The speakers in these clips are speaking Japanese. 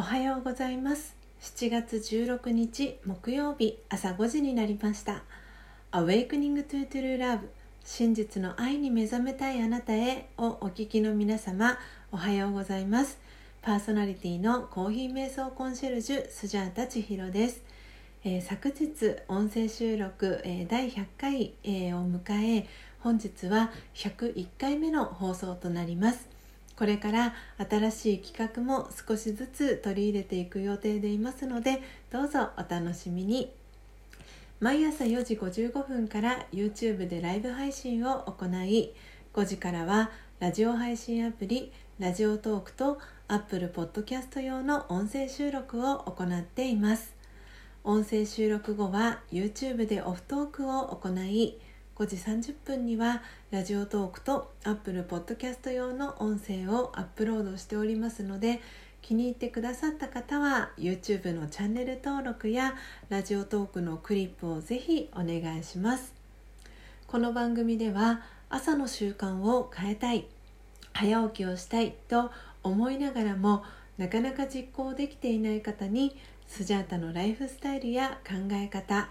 おはようございます。7月16日木曜日朝5時になりました。Awakening to True Love 真実の愛に目覚めたいあなたへをお聞きの皆様おはようございます。パーソナリティのコーヒー瞑想コンシェルジュスジャータ千尋です、えー、昨日音声収録、えー、第100回、えー、を迎え本日は101回目の放送となります。これから新しい企画も少しずつ取り入れていく予定でいますのでどうぞお楽しみに。毎朝4時55分から YouTube でライブ配信を行い5時からはラジオ配信アプリラジオトークと Apple Podcast 用の音声収録を行っています。音声収録後は YouTube でオフトークを行い5時30分にはラジオトークと Apple Podcast 用の音声をアップロードしておりますので気に入ってくださった方は YouTube のチャンネル登録やラジオトークのクリップをぜひお願いします。この番組では朝の習慣を変えたい早起きをしたいと思いながらもなかなか実行できていない方にスジャータのライフスタイルや考え方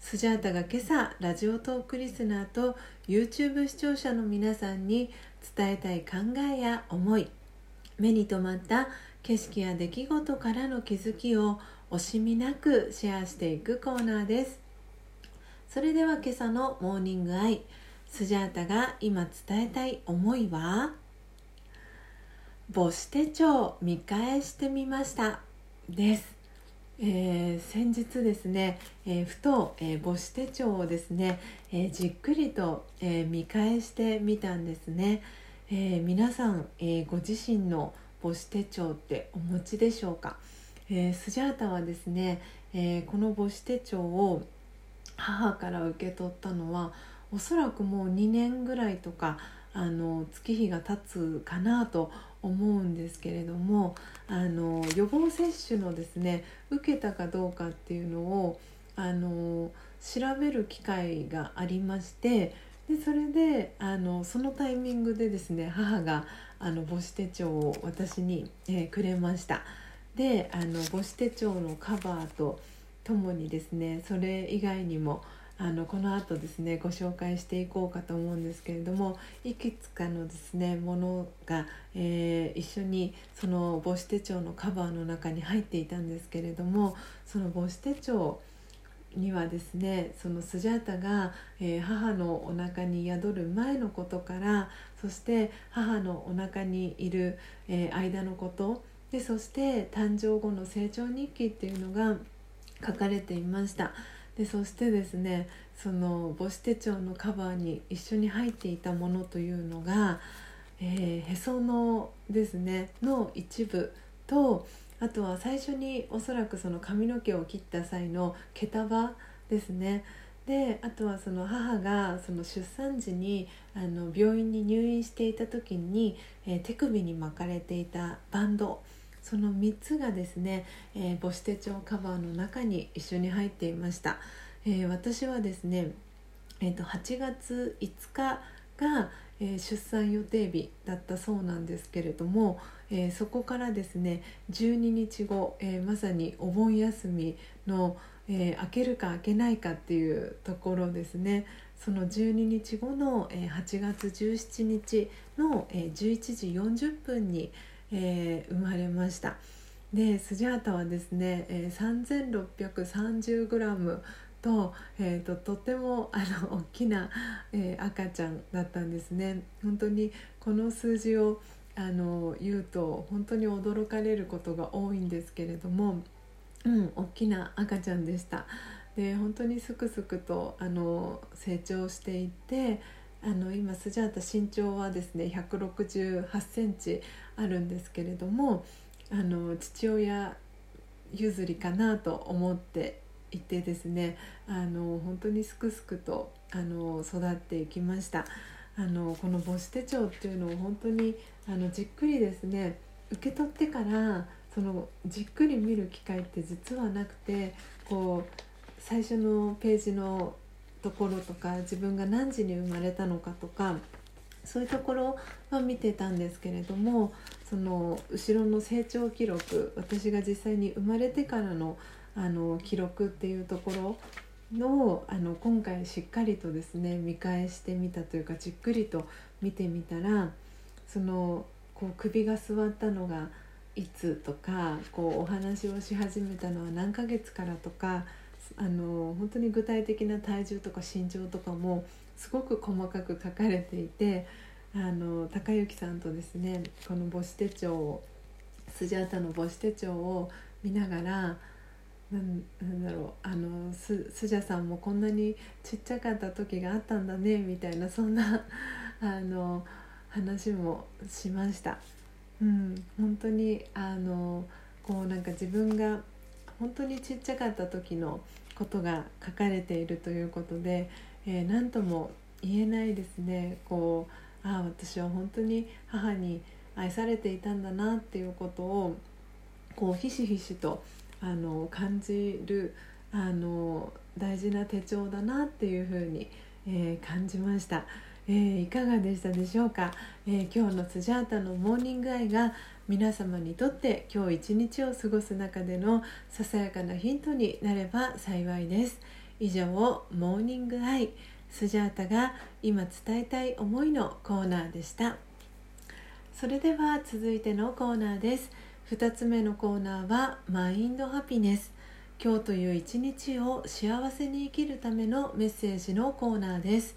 スジャータが今朝ラジオトークリスナーと YouTube 視聴者の皆さんに伝えたい考えや思い目に留まった景色や出来事からの気づきを惜しみなくシェアしていくコーナーです。それでは今朝のモーニングアイスジャータが今伝えたい思いは？母子手帳見返してみました。です。えー、先日ですね、えー、ふと、えー、母子手帳をですね、えじっくりと、え見返してみたんですね、え皆さん、えご自身の母子手帳ってお持ちでしょうか、えスジャータはですね、えこの母子手帳を母から受け取ったのはおそらくもう2年ぐらいとかあの月日が経つかなと思思うんですけれどもあの予防接種のですね受けたかどうかっていうのをあの調べる機会がありましてでそれであのそのタイミングでですね母があの母子手帳を私に、えー、くれました。であの母子手帳のカバーとともにですねそれ以外にもあのこの後ですねご紹介していこうかと思うんですけれどもいくつかのですねものが、えー、一緒にその母子手帳のカバーの中に入っていたんですけれどもその母子手帳にはですねそのスジャータが、えー、母のお腹に宿る前のことからそして母のお腹にいる、えー、間のことでそして誕生後の成長日記っていうのが書かれていました。でそしてですねその母子手帳のカバーに一緒に入っていたものというのが、えー、へそのですねの一部とあとは最初におそらくその髪の毛を切った際の毛束ですね。であとはその母がその出産時にあの病院に入院していた時に、えー、手首に巻かれていたバンドその3つがですね、えー、母子手帳カバーの中に一緒に入っていました、えー、私はですね、えーと、8月5日が、えー、出産予定日だったそうなんですけれども、えー、そこからですね12日後、えー、まさにお盆休みの、え開けるか開けないかっていうところですね。その12日後の、え8月17日の、え11時40分に、えー、生まれましたでスジャータはですね、えー、3630g と,、えーと、とてもあの大きな、えー、赤ちゃんだったんですね本当にこの数字をあの言うと本当に驚かれることが多いんですけれども、うん、大きな赤ちゃんでした。で本当にすくすくとあの成長していってあの今スジャータ身長はですね168センチあるんですけれどもあの父親譲りかなと思っていてですねあの本当にすくすくとあの育っていきました。あのこの母子手帳っていうのを本当にあのじっくりですね受け取ってからそのじっくり見る機会って実はなくてこう最初のページのところとか自分が何時に生まれたのかとかそういうところは見てたんですけれどもその後ろの成長記録私が実際に生まれてからのあの記録っていうところのあの今回しっかりとですね見返してみたというかじっくりと見てみたらそのこう首が座ったのがいつとかこうお話をし始めたのは何ヶ月からとかあの本当に具体的な体重とか身長とかもすごく細かく書かれていてあの高之さんとですねこの母子手帳をスジャータの母子手帳を見ながらなんなんだろうあのススジャさんもこんなにちっちゃかった時があったんだねみたいなそんな あの話もしました。うん、本当にあのこうなんか自分が本当にちっちゃかった時のことが書かれているということで、えー、何とも言えないですねこうああ私は本当に母に愛されていたんだなっていうことをこうひしひしとあの感じるあの大事な手帳だなっていうふうに、えー、感じました。えー、いかがでしたでしょうか、えー、今日のスジャータのモーニングアイが皆様にとって今日一日を過ごす中でのささやかなヒントになれば幸いです。以上モーニングアイスジャータが今伝えたい思いのコーナーでした。それでは続いてのコーナーです。2つ目のコーナーはマインドハピネス。今日という一日を幸せに生きるためのメッセージのコーナーです。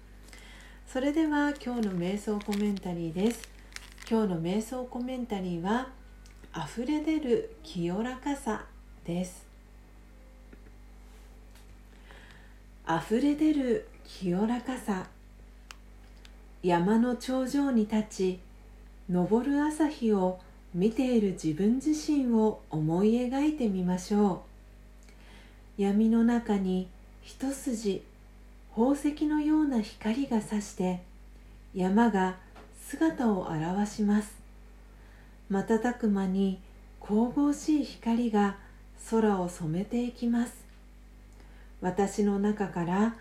それでは今日の瞑想コメンタリーです。今日の瞑想コメンタリーは溢れ出る清らかさです。溢れ出る清らかさ。山の頂上に立ち昇る朝日を見ている自分自身を思い描いてみましょう。闇の中に一筋宝石のような光がさして山が姿を現します。瞬く間に神々しい光が空を染めていきます。私の中から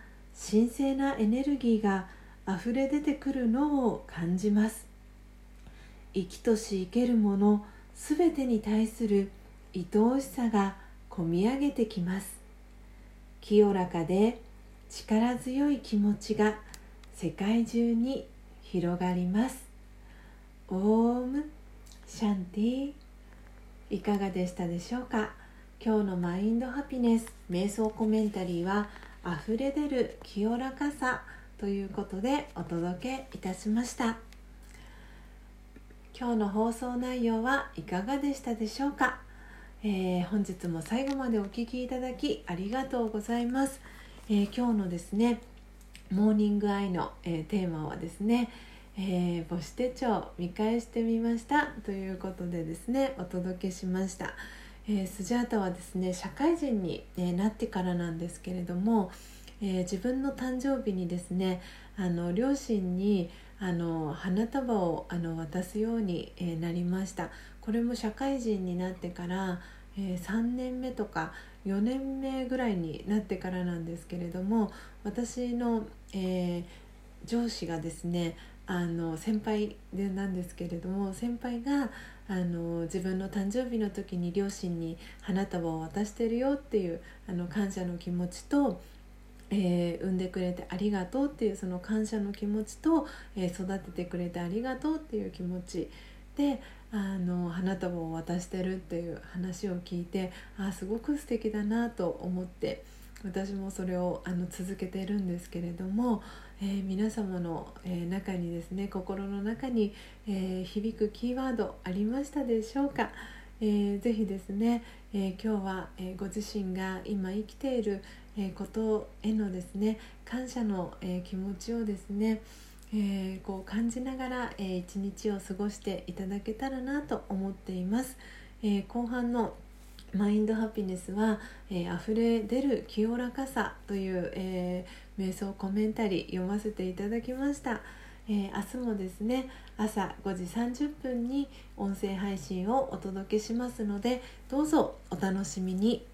神聖なエネルギーがあふれ出てくるのを感じます。生きとし生けるものすべてに対する愛おしさがこみ上げてきます。清らかで力強い気持ちが世界中に広がります。オームシャンティ。いかがでしたでしょうか？今日のマインドハピネス瞑想コメンタリーは溢れ出る清らかさということでお届けいたしました。今日の放送内容はいかがでしたでしょうか、えー、本日も最後までお聴きいただきありがとうございます。えー、今日のですねモーニングアイの、えー、テーマはですね、えー、母子手帳見返してみましたということでですねお届けしました、えスジャータはですね社会人に、えなってからなんですけれども、え自分の誕生日にですねあの両親にあの花束をあの渡すように、えなりました。これも社会人になってからえ、3年目とか4年目ぐらいになってからなんですけれども私の、えー、上司がですねあの先輩でなんですけれども先輩があの自分の誕生日の時に両親に花束を渡してるよっていうあの感謝の気持ちと、えー、産んでくれてありがとうっていうその感謝の気持ちと、えー、育ててくれてありがとうっていう気持ちであの花束を渡してるっていう話を聞いてあすごく素敵だなと思って私もそれをあの続けてるんですけれども、えー、皆様の、えー、中にですね心の中に、えー、響くキーワードありましたでしょうか、えー、ぜひですね、え今日は、えご自身が今生きている、えことへのですね感謝の、え気持ちをですねえー、こう感じながら、えー、一日を過ごしていただけたらなと思っています、えー、後半のマインドハピネスは、えー、溢れ出る清らかさという、えー、瞑想コメンタリー読ませていただきました、えー、明日もですね朝5時30分に音声配信をお届けしますのでどうぞお楽しみに。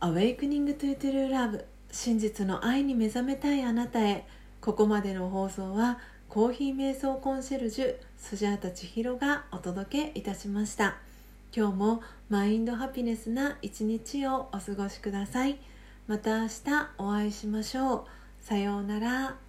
Awakening to True Love 真実の愛に目覚めたいあなたへ。ここまでの放送はコーヒー瞑想コンシェルジュスジャータ千尋がお届けいたしました。今日もマインドハピネスな一日をお過ごしください。また明日お会いしましょう。さようなら。